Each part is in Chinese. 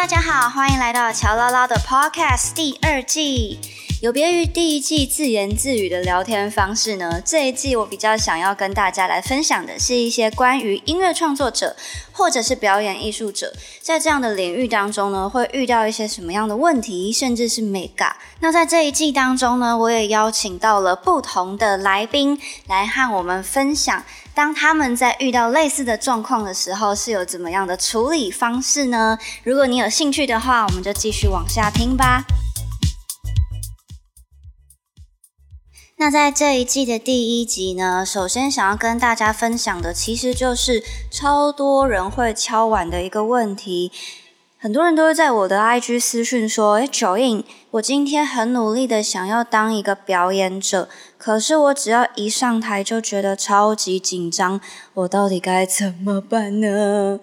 大家好，欢迎来到乔唠唠的 Podcast 第二季。有别于第一季自言自语的聊天方式呢，这一季我比较想要跟大家来分享的是一些关于音乐创作者或者是表演艺术者在这样的领域当中呢，会遇到一些什么样的问题，甚至是美感。那在这一季当中呢，我也邀请到了不同的来宾来和我们分享，当他们在遇到类似的状况的时候，是有怎么样的处理方式呢？如果你有兴趣的话，我们就继续往下听吧。那在这一季的第一集呢，首先想要跟大家分享的，其实就是超多人会敲碗的一个问题。很多人都会在我的 IG 私讯说：“诶，九印，我今天很努力的想要当一个表演者，可是我只要一上台就觉得超级紧张，我到底该怎么办呢？”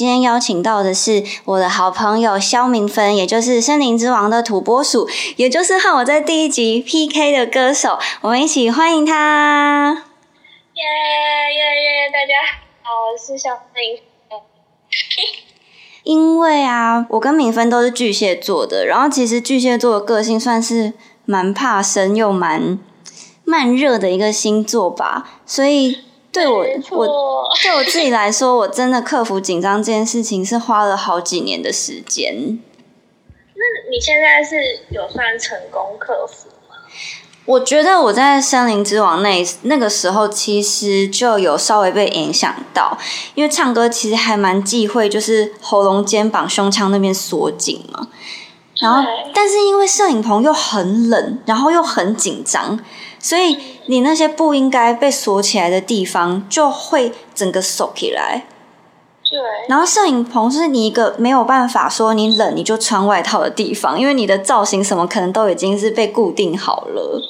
今天邀请到的是我的好朋友肖明芬，也就是《森林之王》的土拨鼠，也就是和我在第一集 PK 的歌手。我们一起欢迎他！耶耶耶！大家好，我是小明芬。因为啊，我跟明芬都是巨蟹座的，然后其实巨蟹座的个性算是蛮怕生又蛮慢热的一个星座吧，所以。对我，我对我自己来说，我真的克服紧张这件事情是花了好几年的时间。那你现在是有算成功克服吗？我觉得我在森林之王那那个时候，其实就有稍微被影响到，因为唱歌其实还蛮忌讳，就是喉咙、肩膀、胸腔那边锁紧嘛。然后，但是因为摄影棚又很冷，然后又很紧张，所以。你那些不应该被锁起来的地方，就会整个锁起来。对。然后摄影棚是你一个没有办法说你冷你就穿外套的地方，因为你的造型什么可能都已经是被固定好了。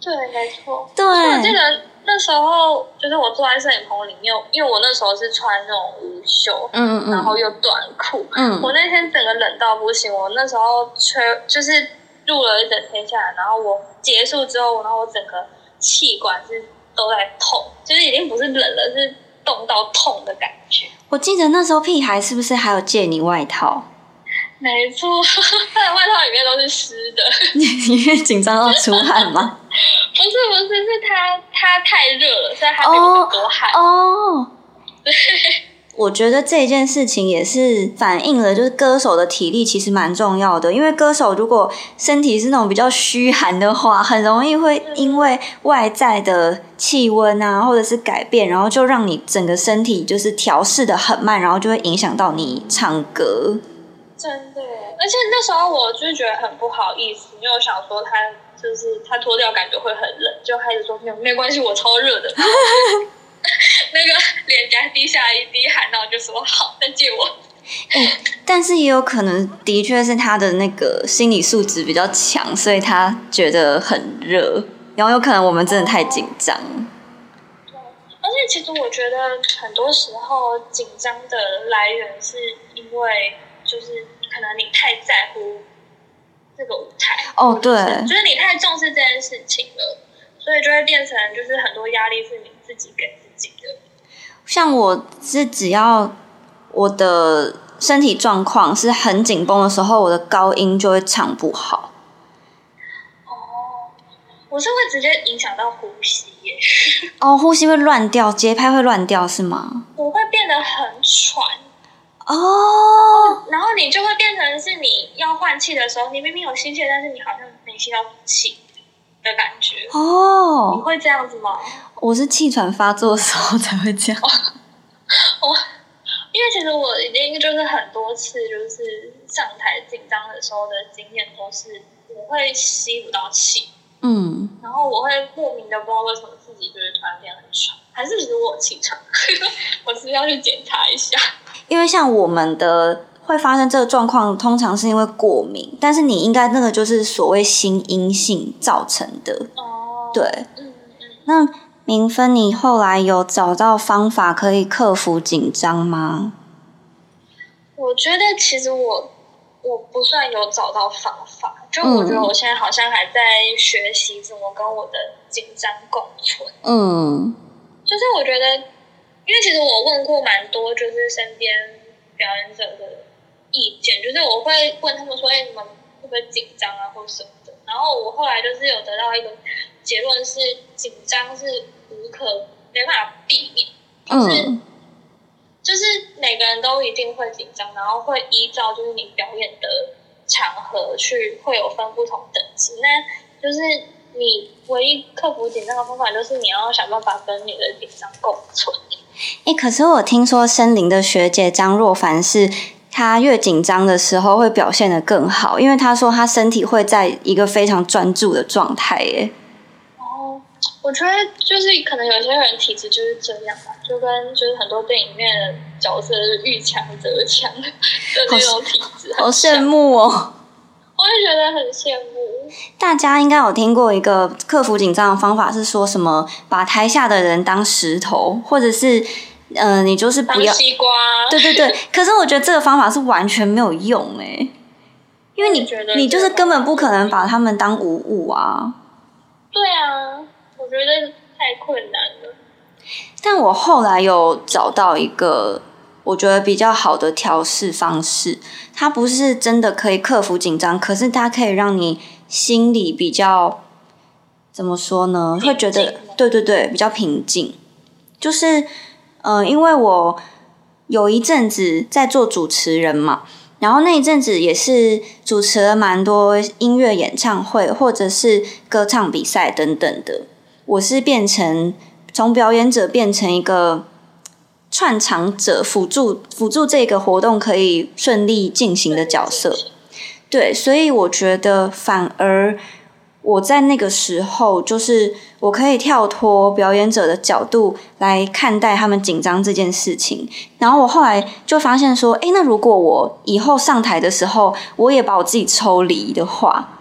对，没错。对。我记得那时候就是我坐在摄影棚里面，因为我那时候是穿那种无袖，嗯嗯然后又短裤，嗯，我那天整个冷到不行。我那时候吹就是录了一整天下来，然后我结束之后，然后我整个。气管是都在痛，就是已经不是冷了，是冻到痛的感觉。我记得那时候屁孩是不是还有借你外套？没错，他的外套里面都是湿的。你因为紧张到出汗吗？不是不是，是他他太热了，所以他流很多汗。哦，对。我觉得这件事情也是反映了，就是歌手的体力其实蛮重要的。因为歌手如果身体是那种比较虚寒的话，很容易会因为外在的气温啊，或者是改变，然后就让你整个身体就是调试的很慢，然后就会影响到你唱歌。真的，而且那时候我就是觉得很不好意思，因为我想说他就是他脱掉感觉会很冷，就开始说没有没关系，我超热的。那个脸颊滴下一滴汗，然后就说好，再借我。但是也有可能，的确是他的那个心理素质比较强，所以他觉得很热。然后有可能我们真的太紧张。对，而且其实我觉得很多时候紧张的来源是因为，就是可能你太在乎这个舞台。哦，对，就是你太重视这件事情了，所以就会变成就是很多压力是你自己给自己的。像我是只要我的身体状况是很紧绷的时候，我的高音就会唱不好。哦，我是会直接影响到呼吸耶。哦，呼吸会乱掉，节拍会乱掉是吗？我会变得很喘。哦。然后你就会变成是你要换气的时候，你明明有吸气，但是你好像没吸到气的感觉。哦。你会这样子吗？我是气喘发作的时候才会这样。我因为其实我已经就是很多次就是上台紧张的时候的经验都是我会吸不到气，嗯，然后我会莫名的不知道为什么自己就是突然变很喘，还是其实我有气喘，我是要去检查一下。因为像我们的会发生这个状况，通常是因为过敏，但是你应该那个就是所谓心因性造成的。哦，对，嗯嗯，那。明芬，你后来有找到方法可以克服紧张吗？我觉得其实我我不算有找到方法，就我觉得我现在好像还在学习怎么跟我的紧张共存。嗯，就是我觉得，因为其实我问过蛮多，就是身边表演者的意见，就是我会问他们说：“哎，你们会不会紧张啊，或什么的？”然后我后来就是有得到一个结论是，紧张是无可没办法避免，就是就是每个人都一定会紧张，然后会依照就是你表演的场合去会有分不同等级，那就是你唯一克服紧张的方法就是你要想办法跟你的紧张共存。哎，可是我听说森林的学姐张若凡是，她越紧张的时候会表现得更好，因为她说她身体会在一个非常专注的状态。哎，哦，我觉得就是可能有些人体质就是这样吧，就跟就是很多电影里面的角色是遇强则强的那种体质，好羡慕哦。我也觉得很羡慕。大家应该有听过一个克服紧张的方法，是说什么把台下的人当石头，或者是呃，你就是不要西瓜。对对对，可是我觉得这个方法是完全没有用哎，因为你你就是根本不可能把他们当无物啊。对啊，我觉得太困难了。但我后来有找到一个。我觉得比较好的调试方式，它不是真的可以克服紧张，可是它可以让你心里比较怎么说呢？会觉得对对对，比较平静。就是，嗯，因为我有一阵子在做主持人嘛，然后那一阵子也是主持了蛮多音乐演唱会或者是歌唱比赛等等的。我是变成从表演者变成一个。串场者辅助辅助这个活动可以顺利进行的角色，对，所以我觉得反而我在那个时候，就是我可以跳脱表演者的角度来看待他们紧张这件事情。然后我后来就发现说，诶，那如果我以后上台的时候，我也把我自己抽离的话。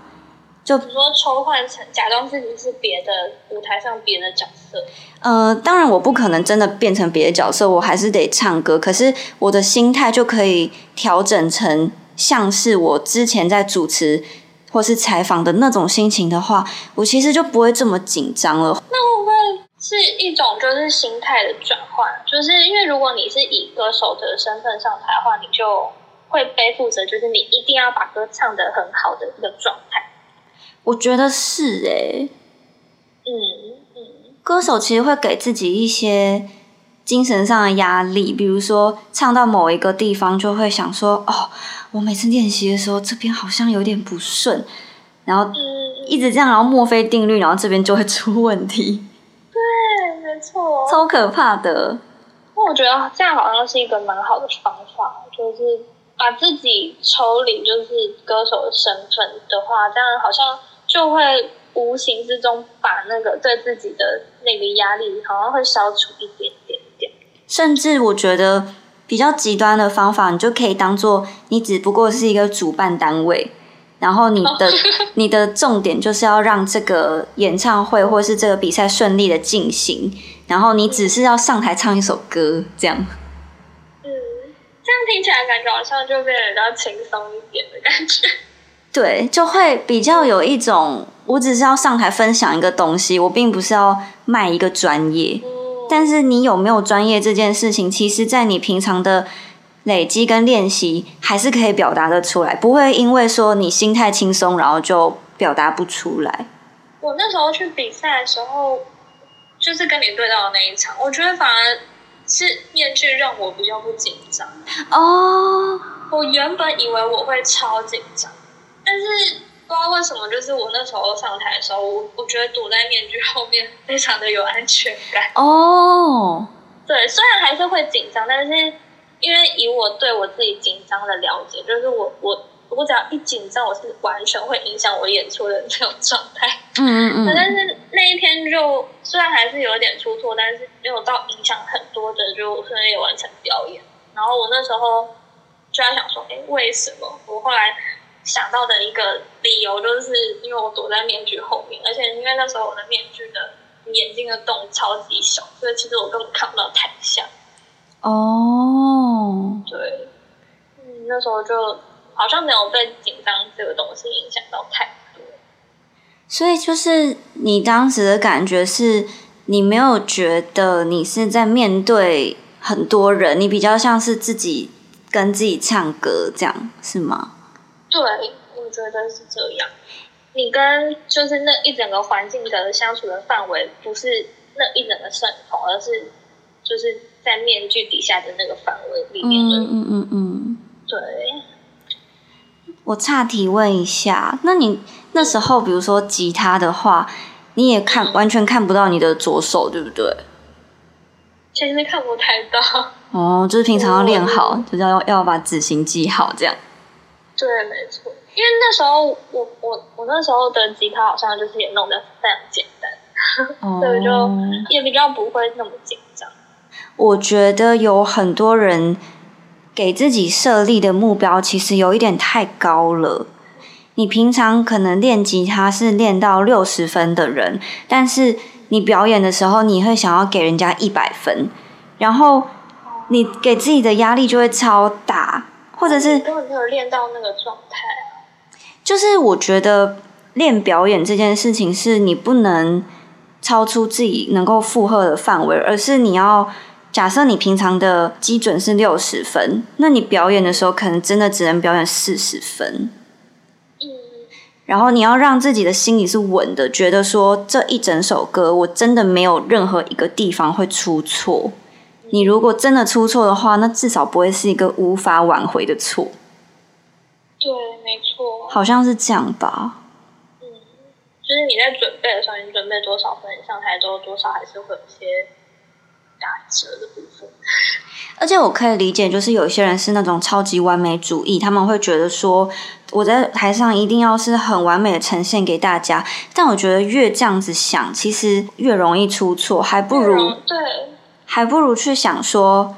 就比如说抽换成假装自己是别的舞台上别的角色。呃，当然我不可能真的变成别的角色，我还是得唱歌。可是我的心态就可以调整成像是我之前在主持或是采访的那种心情的话，我其实就不会这么紧张了。那会不会是一种就是心态的转换？就是因为如果你是以歌手的身份上台的话，你就会背负着就是你一定要把歌唱得很好的一个状态。我觉得是哎，嗯嗯，歌手其实会给自己一些精神上的压力，比如说唱到某一个地方，就会想说：“哦，我每次练习的时候，这边好像有点不顺，然后一直这样，然后墨菲定律，然后这边就会出问题。”对，没错，超可怕的。那我觉得这样好像是一个蛮好的方法，就是把自己抽离，就是歌手的身份的话，这样好像。就会无形之中把那个对自己的那个压力，好像会消除一点。甚至我觉得比较极端的方法，你就可以当做你只不过是一个主办单位，然后你的 你的重点就是要让这个演唱会或是这个比赛顺利的进行，然后你只是要上台唱一首歌，这样。嗯，这样听起来感觉好像就变得比较轻松一点的感觉。对，就会比较有一种，我只是要上台分享一个东西，我并不是要卖一个专业。但是你有没有专业这件事情，其实在你平常的累积跟练习，还是可以表达的出来，不会因为说你心态轻松，然后就表达不出来。我那时候去比赛的时候，就是跟你对到的那一场，我觉得反而是面具让我比较不紧张。哦，我原本以为我会超紧张。但是不知道为什么，就是我那时候上台的时候，我我觉得躲在面具后面 非常的有安全感。哦，对，虽然还是会紧张，但是因为以我对我自己紧张的了解，就是我我我只要一紧张，我是完全会影响我演出的那种状态。嗯嗯嗯。但是那一天就虽然还是有点出错，但是没有到影响很多的，就顺利完成表演。然后我那时候就在想说，哎，为什么？我后来。想到的一个理由，就是因为我躲在面具后面，而且因为那时候我的面具的眼睛的洞超级小，所以其实我根本看不到台下。哦，对，嗯，那时候就好像没有被紧张这个东西影响到太多。所以就是你当时的感觉是，你没有觉得你是在面对很多人，你比较像是自己。跟自己唱歌，这样是吗？对，我觉得是这样。你跟就是那一整个环境的相处的范围，不是那一整个摄影棚，而是就是在面具底下的那个范围里面。嗯嗯嗯嗯。对。我岔提问一下，那你那时候，比如说吉他的话，你也看完全看不到你的左手，对不对？其实看不太到。哦，就是平常要练好，就是要要把指型记好，这样。对，没错。因为那时候我我我那时候的吉他好像就是也弄得非常简单，所以就也比较不会那么紧张。我觉得有很多人。给自己设立的目标其实有一点太高了。你平常可能练吉他是练到六十分的人，但是你表演的时候，你会想要给人家一百分，然后你给自己的压力就会超大，或者是根本没有练到那个状态。就是我觉得练表演这件事情，是你不能超出自己能够负荷的范围，而是你要。假设你平常的基准是六十分，那你表演的时候可能真的只能表演四十分。嗯，然后你要让自己的心里是稳的，觉得说这一整首歌我真的没有任何一个地方会出错。你如果真的出错的话，那至少不会是一个无法挽回的错。对，没错，好像是这样吧。嗯，就是你在准备的时候，你准备多少分，上台之后多少还是会有些。打折的部分，而且我可以理解，就是有些人是那种超级完美主义，他们会觉得说我在台上一定要是很完美的呈现给大家。但我觉得越这样子想，其实越容易出错，还不如对，还不如去想说，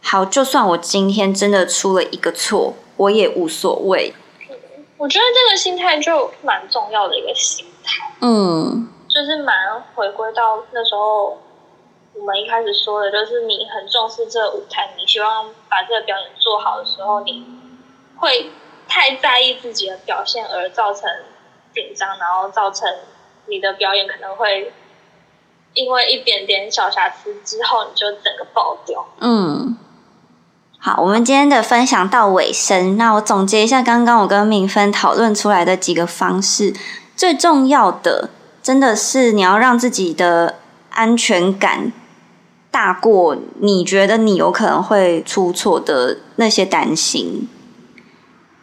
好，就算我今天真的出了一个错，我也无所谓。我觉得这个心态就蛮重要的一个心态，嗯，就是蛮回归到那时候。我们一开始说的，就是你很重视这个舞台，你希望把这个表演做好的时候，你会太在意自己的表现，而造成紧张，然后造成你的表演可能会因为一点点小瑕疵之后，你就整个爆掉。嗯，好，我们今天的分享到尾声，那我总结一下刚刚我跟敏芬讨论出来的几个方式，最重要的真的是你要让自己的安全感。大过你觉得你有可能会出错的那些担心，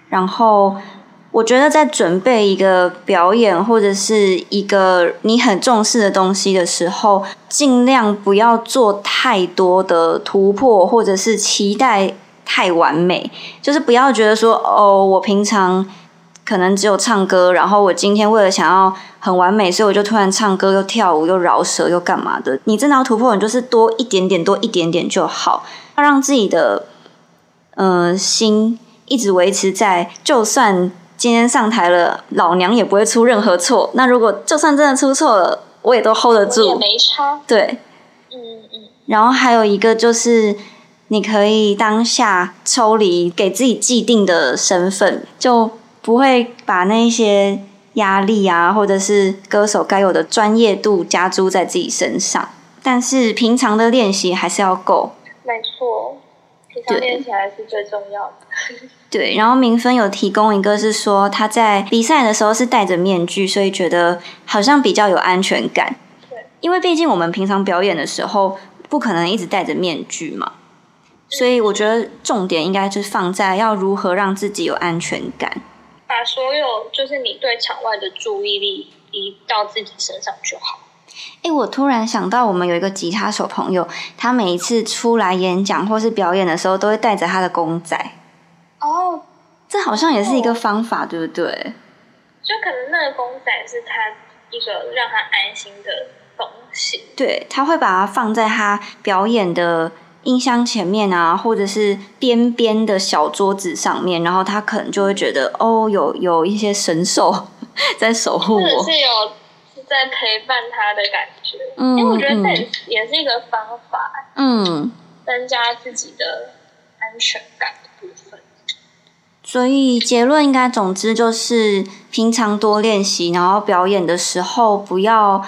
然后我觉得在准备一个表演或者是一个你很重视的东西的时候，尽量不要做太多的突破，或者是期待太完美，就是不要觉得说哦，我平常。可能只有唱歌，然后我今天为了想要很完美，所以我就突然唱歌又跳舞又饶舌又干嘛的。你真的要突破，你就是多一点点，多一点点就好。要让自己的嗯心一直维持在，就算今天上台了，老娘也不会出任何错。那如果就算真的出错了，我也都 hold 得住，也没差。对，嗯嗯。然后还有一个就是，你可以当下抽离，给自己既定的身份就。不会把那些压力啊，或者是歌手该有的专业度加诸在自己身上，但是平常的练习还是要够。没错，平常练习还是最重要的。对，然后明芬有提供一个是说他在比赛的时候是戴着面具，所以觉得好像比较有安全感。对，因为毕竟我们平常表演的时候不可能一直戴着面具嘛，所以我觉得重点应该就是放在要如何让自己有安全感。把所有就是你对场外的注意力移到自己身上就好。哎，我突然想到，我们有一个吉他手朋友，他每一次出来演讲或是表演的时候，都会带着他的公仔。哦，这好像也是一个方法，对不对？就可能那个公仔是他一个让他安心的东西。对，他会把它放在他表演的。音箱前面啊，或者是边边的小桌子上面，然后他可能就会觉得哦，有有一些神兽 在守护我，是有在陪伴他的感觉。嗯，因为我觉得这也是一个方法，嗯，增加自己的安全感。所以结论应该，总之就是平常多练习，然后表演的时候不要。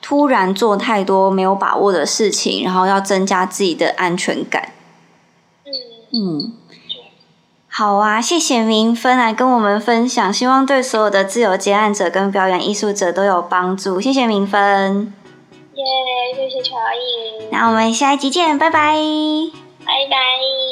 突然做太多没有把握的事情，然后要增加自己的安全感。嗯嗯，好啊，谢谢明芬来跟我们分享，希望对所有的自由接案者跟表演艺术者都有帮助。谢谢明芬。耶，谢谢乔伊。那我们下一集见，拜拜。拜拜。